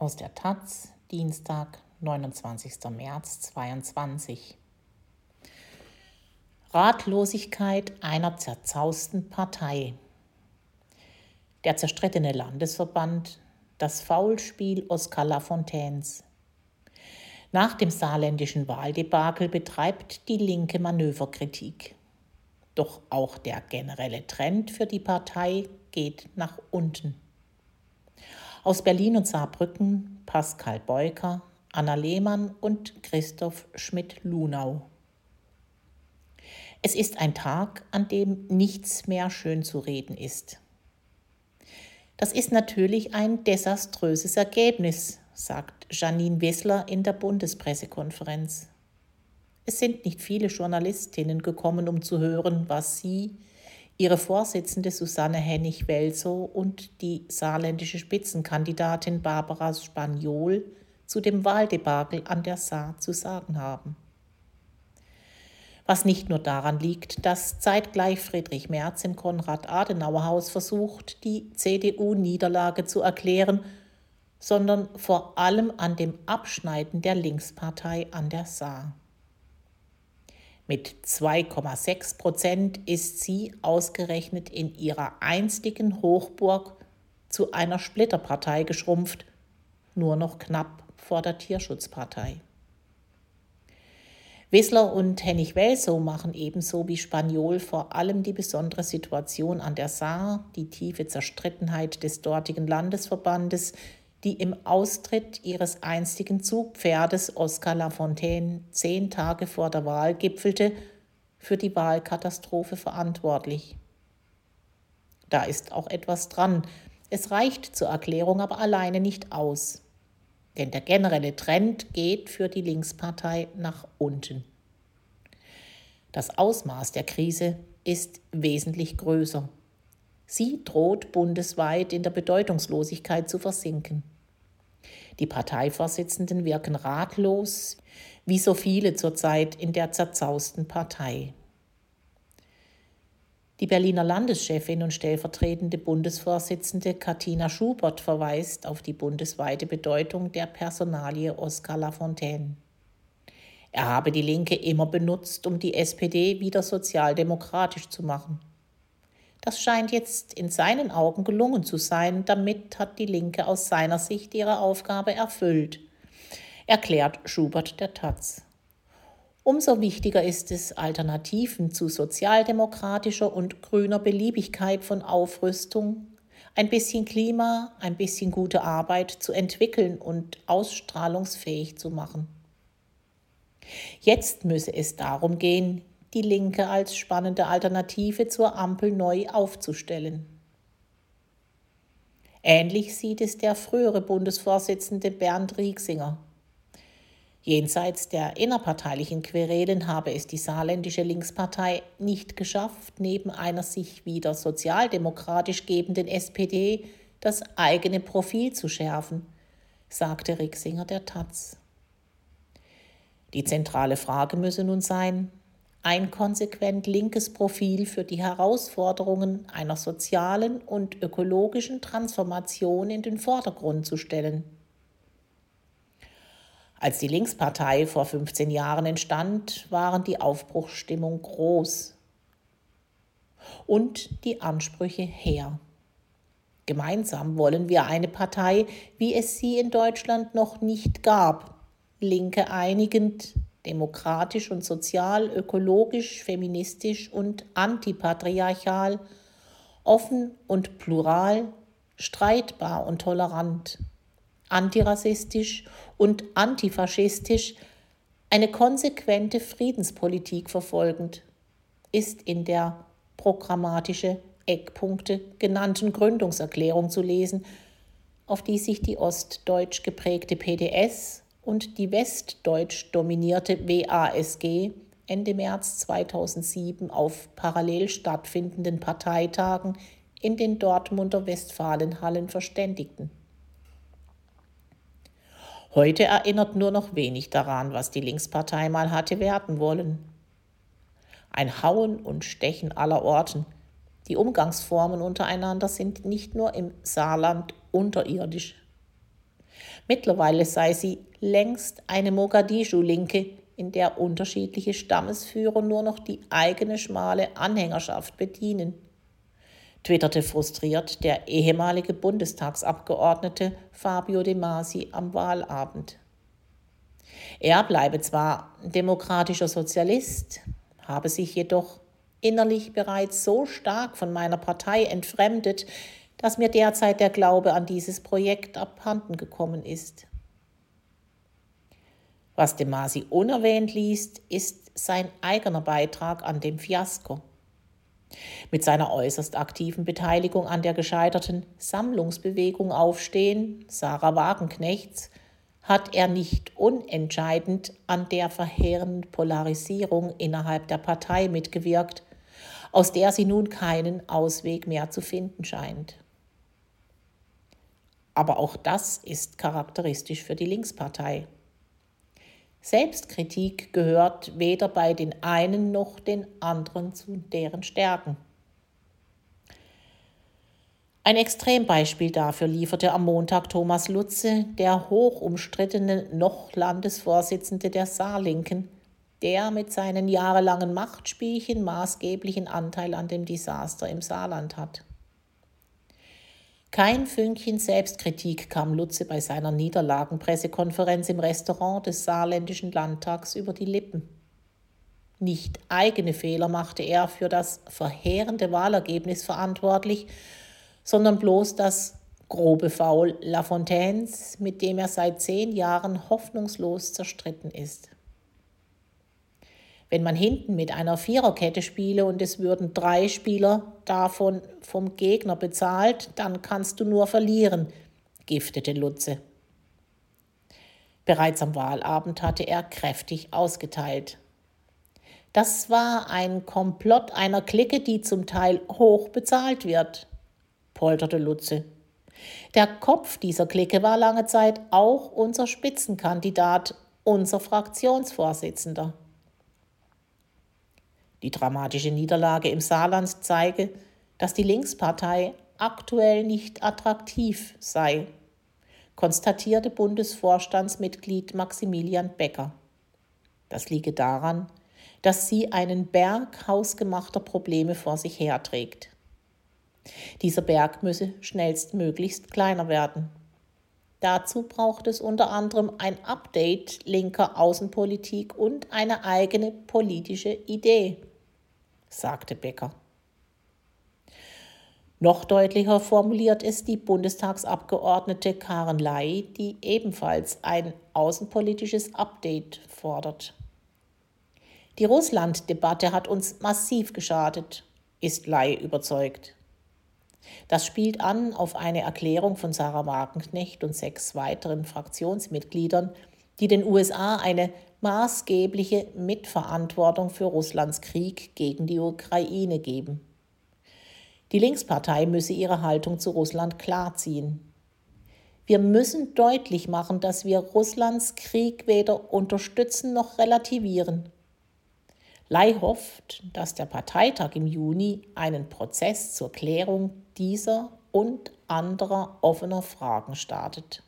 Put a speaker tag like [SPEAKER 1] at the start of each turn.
[SPEAKER 1] Aus der Taz, Dienstag, 29. März 2022. Ratlosigkeit einer zerzausten Partei. Der zerstrittene Landesverband, das Faulspiel Oskar Lafontaines. Nach dem saarländischen Wahldebakel betreibt die Linke Manöverkritik. Doch auch der generelle Trend für die Partei geht nach unten. Aus Berlin und Saarbrücken Pascal Beuker, Anna Lehmann und Christoph Schmidt-Lunau. Es ist ein Tag, an dem nichts mehr schön zu reden ist. Das ist natürlich ein desaströses Ergebnis, sagt Janine Wessler in der Bundespressekonferenz. Es sind nicht viele Journalistinnen gekommen, um zu hören, was sie, ihre Vorsitzende Susanne Hennig-Welsow und die saarländische Spitzenkandidatin Barbara Spaniol zu dem Wahldebakel an der Saar zu sagen haben. Was nicht nur daran liegt, dass zeitgleich Friedrich Merz im Konrad-Adenauer-Haus versucht, die CDU-Niederlage zu erklären sondern vor allem an dem Abschneiden der Linkspartei an der Saar. Mit 2,6 Prozent ist sie ausgerechnet in ihrer einstigen Hochburg zu einer Splitterpartei geschrumpft, nur noch knapp vor der Tierschutzpartei. Wissler und Hennig Welsow machen ebenso wie Spaniol vor allem die besondere Situation an der Saar, die tiefe Zerstrittenheit des dortigen Landesverbandes, die im Austritt ihres einstigen Zugpferdes Oskar Lafontaine zehn Tage vor der Wahl gipfelte, für die Wahlkatastrophe verantwortlich. Da ist auch etwas dran. Es reicht zur Erklärung aber alleine nicht aus. Denn der generelle Trend geht für die Linkspartei nach unten. Das Ausmaß der Krise ist wesentlich größer. Sie droht bundesweit in der Bedeutungslosigkeit zu versinken. Die Parteivorsitzenden wirken ratlos, wie so viele zurzeit in der zerzausten Partei. Die Berliner Landeschefin und stellvertretende Bundesvorsitzende Katina Schubert verweist auf die bundesweite Bedeutung der Personalie Oskar Lafontaine. Er habe die Linke immer benutzt, um die SPD wieder sozialdemokratisch zu machen. Das scheint jetzt in seinen Augen gelungen zu sein. Damit hat die Linke aus seiner Sicht ihre Aufgabe erfüllt, erklärt Schubert der Taz. Umso wichtiger ist es, Alternativen zu sozialdemokratischer und grüner Beliebigkeit von Aufrüstung, ein bisschen Klima, ein bisschen gute Arbeit zu entwickeln und ausstrahlungsfähig zu machen. Jetzt müsse es darum gehen, die Linke als spannende Alternative zur Ampel neu aufzustellen. Ähnlich sieht es der frühere Bundesvorsitzende Bernd Rieksinger. Jenseits der innerparteilichen Querelen habe es die saarländische Linkspartei nicht geschafft, neben einer sich wieder sozialdemokratisch gebenden SPD das eigene Profil zu schärfen, sagte Rieksinger der Taz. Die zentrale Frage müsse nun sein, ein konsequent linkes Profil für die Herausforderungen einer sozialen und ökologischen Transformation in den Vordergrund zu stellen. Als die Linkspartei vor 15 Jahren entstand, waren die Aufbruchsstimmung groß und die Ansprüche her. Gemeinsam wollen wir eine Partei, wie es sie in Deutschland noch nicht gab, Linke einigend, demokratisch und sozial, ökologisch, feministisch und antipatriarchal, offen und plural, streitbar und tolerant, antirassistisch und antifaschistisch, eine konsequente Friedenspolitik verfolgend, ist in der programmatische Eckpunkte genannten Gründungserklärung zu lesen, auf die sich die ostdeutsch geprägte PDS und die westdeutsch dominierte WASG Ende März 2007 auf parallel stattfindenden Parteitagen in den Dortmunder Westfalenhallen verständigten. Heute erinnert nur noch wenig daran, was die Linkspartei mal hatte werden wollen. Ein Hauen und Stechen aller Orten. Die Umgangsformen untereinander sind nicht nur im Saarland unterirdisch, Mittlerweile sei sie längst eine Mogadischu-Linke, in der unterschiedliche Stammesführer nur noch die eigene schmale Anhängerschaft bedienen, twitterte frustriert der ehemalige Bundestagsabgeordnete Fabio De Masi am Wahlabend. Er bleibe zwar demokratischer Sozialist, habe sich jedoch innerlich bereits so stark von meiner Partei entfremdet, dass mir derzeit der Glaube an dieses Projekt abhanden gekommen ist. Was de Masi unerwähnt liest, ist sein eigener Beitrag an dem Fiasko. Mit seiner äußerst aktiven Beteiligung an der gescheiterten Sammlungsbewegung Aufstehen Sarah Wagenknechts hat er nicht unentscheidend an der verheerenden Polarisierung innerhalb der Partei mitgewirkt, aus der sie nun keinen Ausweg mehr zu finden scheint. Aber auch das ist charakteristisch für die Linkspartei. Selbstkritik gehört weder bei den einen noch den anderen zu deren Stärken. Ein Extrembeispiel dafür lieferte am Montag Thomas Lutze, der hoch umstrittene noch Landesvorsitzende der Saarlinken, der mit seinen jahrelangen Machtspielchen maßgeblichen Anteil an dem Desaster im Saarland hat. Kein Fünkchen Selbstkritik kam Lutze bei seiner Niederlagenpressekonferenz im Restaurant des saarländischen Landtags über die Lippen. Nicht eigene Fehler machte er für das verheerende Wahlergebnis verantwortlich, sondern bloß das grobe Faul Lafontaines, mit dem er seit zehn Jahren hoffnungslos zerstritten ist. Wenn man hinten mit einer Viererkette spiele und es würden drei Spieler davon vom Gegner bezahlt, dann kannst du nur verlieren, giftete Lutze. Bereits am Wahlabend hatte er kräftig ausgeteilt. Das war ein Komplott einer Clique, die zum Teil hoch bezahlt wird, polterte Lutze. Der Kopf dieser Clique war lange Zeit auch unser Spitzenkandidat, unser Fraktionsvorsitzender. Die dramatische Niederlage im Saarland zeige, dass die Linkspartei aktuell nicht attraktiv sei, konstatierte Bundesvorstandsmitglied Maximilian Becker. Das liege daran, dass sie einen Berg hausgemachter Probleme vor sich herträgt. Dieser Berg müsse schnellstmöglichst kleiner werden. Dazu braucht es unter anderem ein Update linker Außenpolitik und eine eigene politische Idee sagte Becker. Noch deutlicher formuliert es die Bundestagsabgeordnete Karen Ley, die ebenfalls ein außenpolitisches Update fordert. Die Russland-Debatte hat uns massiv geschadet, ist Ley überzeugt. Das spielt an auf eine Erklärung von Sarah Wagenknecht und sechs weiteren Fraktionsmitgliedern, die den USA eine maßgebliche Mitverantwortung für Russlands Krieg gegen die Ukraine geben. Die Linkspartei müsse ihre Haltung zu Russland klarziehen. Wir müssen deutlich machen, dass wir Russlands Krieg weder unterstützen noch relativieren. Lei hofft, dass der Parteitag im Juni einen Prozess zur Klärung dieser und anderer offener Fragen startet.